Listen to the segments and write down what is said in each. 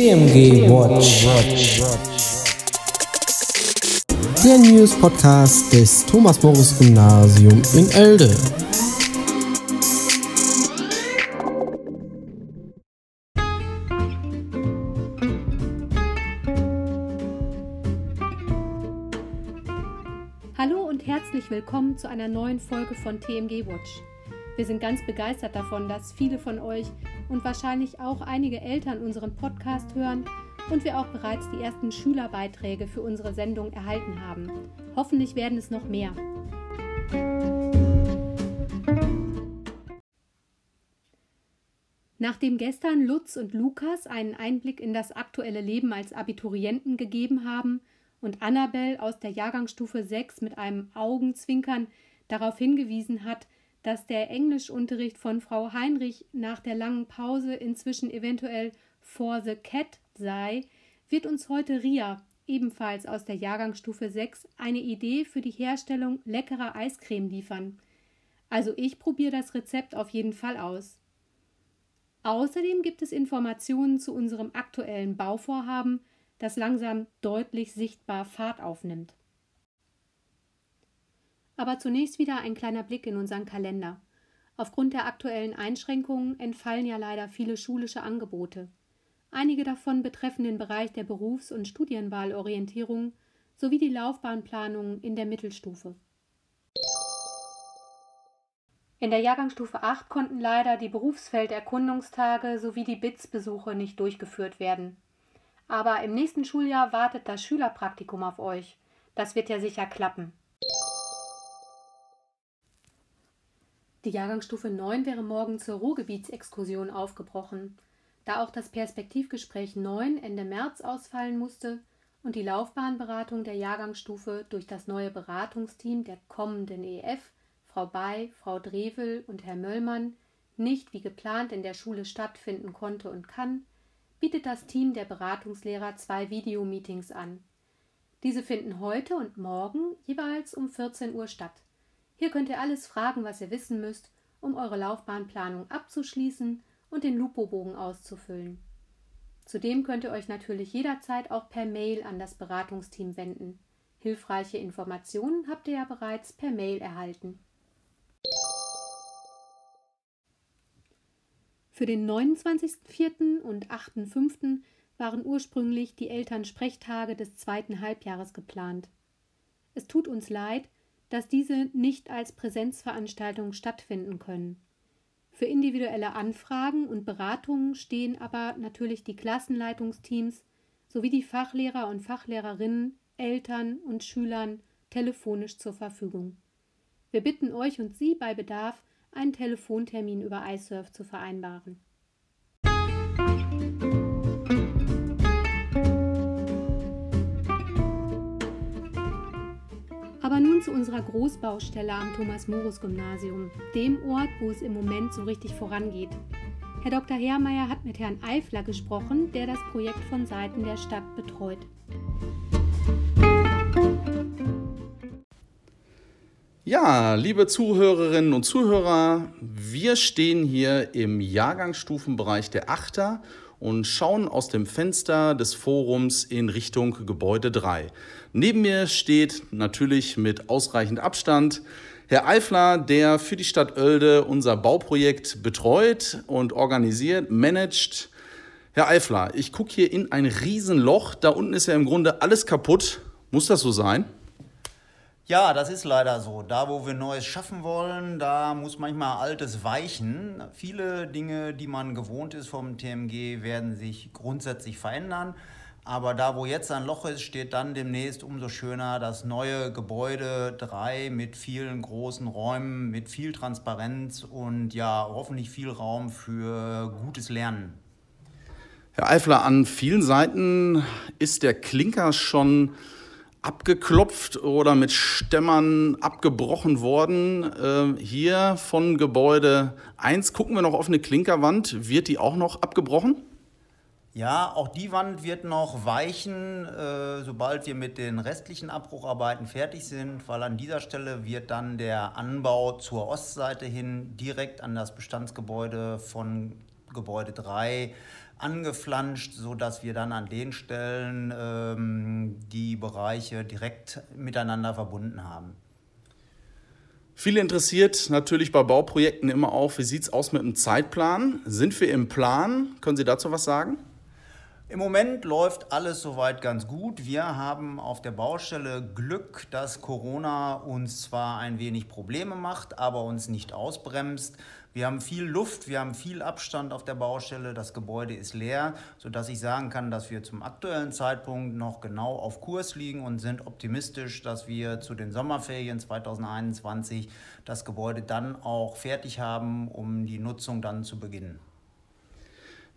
TMG Watch. Der News Podcast des Thomas Morris Gymnasium in Elde. Hallo und herzlich willkommen zu einer neuen Folge von TMG Watch. Wir sind ganz begeistert davon, dass viele von euch und wahrscheinlich auch einige Eltern unseren Podcast hören und wir auch bereits die ersten Schülerbeiträge für unsere Sendung erhalten haben. Hoffentlich werden es noch mehr. Nachdem gestern Lutz und Lukas einen Einblick in das aktuelle Leben als Abiturienten gegeben haben und Annabel aus der Jahrgangsstufe 6 mit einem Augenzwinkern darauf hingewiesen hat, dass der Englischunterricht von Frau Heinrich nach der langen Pause inzwischen eventuell for the cat sei, wird uns heute Ria, ebenfalls aus der Jahrgangsstufe 6, eine Idee für die Herstellung leckerer Eiscreme liefern. Also ich probiere das Rezept auf jeden Fall aus. Außerdem gibt es Informationen zu unserem aktuellen Bauvorhaben, das langsam deutlich sichtbar Fahrt aufnimmt. Aber zunächst wieder ein kleiner Blick in unseren Kalender. Aufgrund der aktuellen Einschränkungen entfallen ja leider viele schulische Angebote. Einige davon betreffen den Bereich der Berufs- und Studienwahlorientierung sowie die Laufbahnplanung in der Mittelstufe. In der Jahrgangsstufe 8 konnten leider die Berufsfelderkundungstage sowie die BITS-Besuche nicht durchgeführt werden. Aber im nächsten Schuljahr wartet das Schülerpraktikum auf euch. Das wird ja sicher klappen. Die Jahrgangsstufe 9 wäre morgen zur Ruhrgebietsexkursion aufgebrochen. Da auch das Perspektivgespräch 9 Ende März ausfallen musste und die Laufbahnberatung der Jahrgangsstufe durch das neue Beratungsteam der kommenden EF, Frau Bay, Frau Drevel und Herr Möllmann, nicht wie geplant in der Schule stattfinden konnte und kann, bietet das Team der Beratungslehrer zwei Videomeetings an. Diese finden heute und morgen jeweils um 14 Uhr statt. Hier könnt ihr alles fragen, was ihr wissen müsst, um eure Laufbahnplanung abzuschließen und den Lupo-Bogen auszufüllen. Zudem könnt ihr euch natürlich jederzeit auch per Mail an das Beratungsteam wenden. Hilfreiche Informationen habt ihr ja bereits per Mail erhalten. Für den 29.04. und 8.05. waren ursprünglich die Elternsprechtage des zweiten Halbjahres geplant. Es tut uns leid, dass diese nicht als Präsenzveranstaltung stattfinden können. Für individuelle Anfragen und Beratungen stehen aber natürlich die Klassenleitungsteams sowie die Fachlehrer und Fachlehrerinnen, Eltern und Schülern telefonisch zur Verfügung. Wir bitten euch und Sie bei Bedarf, einen Telefontermin über iSurf zu vereinbaren. Zu unserer Großbaustelle am Thomas-Morus-Gymnasium, dem Ort, wo es im Moment so richtig vorangeht. Herr Dr. Herrmeier hat mit Herrn Eifler gesprochen, der das Projekt von Seiten der Stadt betreut. Ja, liebe Zuhörerinnen und Zuhörer, wir stehen hier im Jahrgangsstufenbereich der Achter und schauen aus dem Fenster des Forums in Richtung Gebäude 3. Neben mir steht natürlich mit ausreichend Abstand Herr Eifler, der für die Stadt Oelde unser Bauprojekt betreut und organisiert, managt. Herr Eifler, ich gucke hier in ein Riesenloch. Da unten ist ja im Grunde alles kaputt. Muss das so sein? Ja, das ist leider so. Da, wo wir Neues schaffen wollen, da muss manchmal Altes weichen. Viele Dinge, die man gewohnt ist vom TMG, werden sich grundsätzlich verändern. Aber da, wo jetzt ein Loch ist, steht dann demnächst umso schöner das neue Gebäude 3 mit vielen großen Räumen, mit viel Transparenz und ja, hoffentlich viel Raum für gutes Lernen. Herr Eifler, an vielen Seiten ist der Klinker schon abgeklopft oder mit Stämmern abgebrochen worden. Äh, hier von Gebäude 1 gucken wir noch auf eine Klinkerwand. Wird die auch noch abgebrochen? Ja, auch die Wand wird noch weichen, äh, sobald wir mit den restlichen Abbrucharbeiten fertig sind, weil an dieser Stelle wird dann der Anbau zur Ostseite hin direkt an das Bestandsgebäude von Gebäude 3 angeflanscht, sodass wir dann an den Stellen ähm, die Bereiche direkt miteinander verbunden haben. Viele interessiert natürlich bei Bauprojekten immer auch, wie sieht es aus mit dem Zeitplan? Sind wir im Plan? Können Sie dazu was sagen? Im Moment läuft alles soweit ganz gut. Wir haben auf der Baustelle Glück, dass Corona uns zwar ein wenig Probleme macht, aber uns nicht ausbremst. Wir haben viel Luft, wir haben viel Abstand auf der Baustelle, das Gebäude ist leer, sodass ich sagen kann, dass wir zum aktuellen Zeitpunkt noch genau auf Kurs liegen und sind optimistisch, dass wir zu den Sommerferien 2021 das Gebäude dann auch fertig haben, um die Nutzung dann zu beginnen.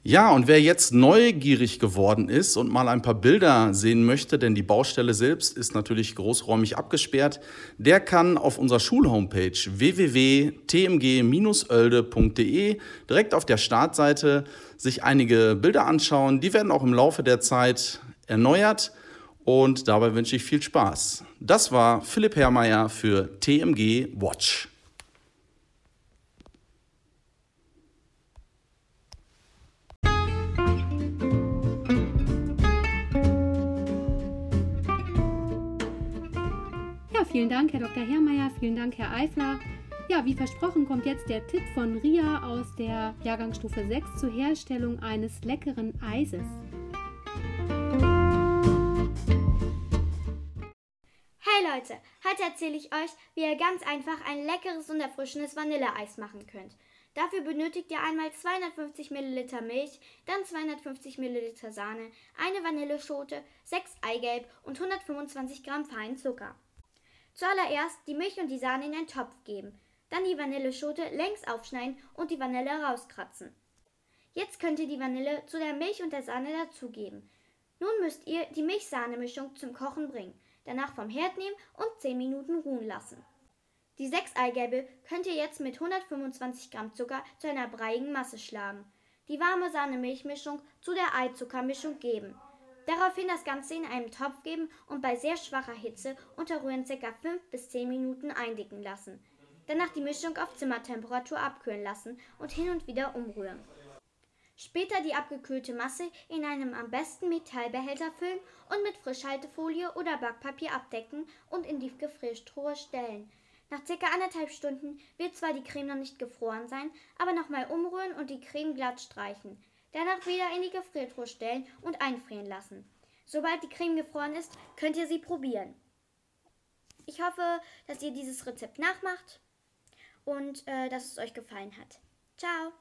Ja, und wer jetzt neugierig geworden ist und mal ein paar Bilder sehen möchte, denn die Baustelle selbst ist natürlich großräumig abgesperrt, der kann auf unserer Schulhomepage www.tmg-oelde.de direkt auf der Startseite sich einige Bilder anschauen. Die werden auch im Laufe der Zeit erneuert und dabei wünsche ich viel Spaß. Das war Philipp Herrmeier für TMG Watch. Vielen Dank, Herr Dr. Herrmeier, vielen Dank, Herr Eifler. Ja, wie versprochen kommt jetzt der Tipp von Ria aus der Jahrgangsstufe 6 zur Herstellung eines leckeren Eises. Hey Leute, heute erzähle ich euch, wie ihr ganz einfach ein leckeres und erfrischendes Vanilleeis machen könnt. Dafür benötigt ihr einmal 250 ml Milch, dann 250 ml Sahne, eine Vanilleschote, 6 Eigelb und 125 Gramm feinen Zucker. Zuallererst die Milch und die Sahne in einen Topf geben, dann die Vanilleschote längs aufschneiden und die Vanille rauskratzen. Jetzt könnt ihr die Vanille zu der Milch und der Sahne dazugeben. Nun müsst ihr die Milch-Sahne-Mischung zum Kochen bringen, danach vom Herd nehmen und 10 Minuten ruhen lassen. Die sechs Eigelbe könnt ihr jetzt mit 125 Gramm Zucker zu einer breiigen Masse schlagen. Die warme Sahne-Milchmischung zu der Eizuckermischung geben. Daraufhin das Ganze in einem Topf geben und bei sehr schwacher Hitze unter Rühren ca. 5 bis 10 Minuten eindicken lassen. Danach die Mischung auf Zimmertemperatur abkühlen lassen und hin und wieder umrühren. Später die abgekühlte Masse in einem am besten Metallbehälter füllen und mit Frischhaltefolie oder Backpapier abdecken und in die Gefriertruhe stellen. Nach circa anderthalb Stunden wird zwar die Creme noch nicht gefroren sein, aber nochmal umrühren und die Creme glatt streichen. Danach wieder in die Gefriertruhe stellen und einfrieren lassen. Sobald die Creme gefroren ist, könnt ihr sie probieren. Ich hoffe, dass ihr dieses Rezept nachmacht und äh, dass es euch gefallen hat. Ciao!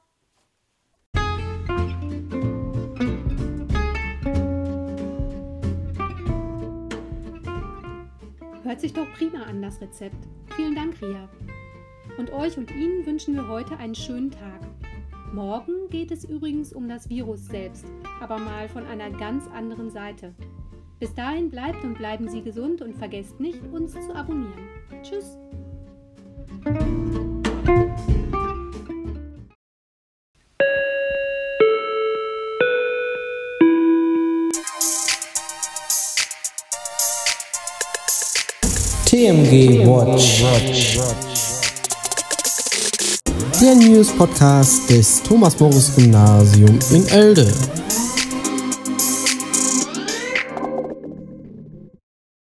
Hört sich doch prima an, das Rezept. Vielen Dank, Ria. Und euch und Ihnen wünschen wir heute einen schönen Tag. Morgen geht es übrigens um das Virus selbst, aber mal von einer ganz anderen Seite. Bis dahin bleibt und bleiben Sie gesund und vergesst nicht, uns zu abonnieren. Tschüss! TMG Watch der News Podcast des Thomas Morris Gymnasium in Elde.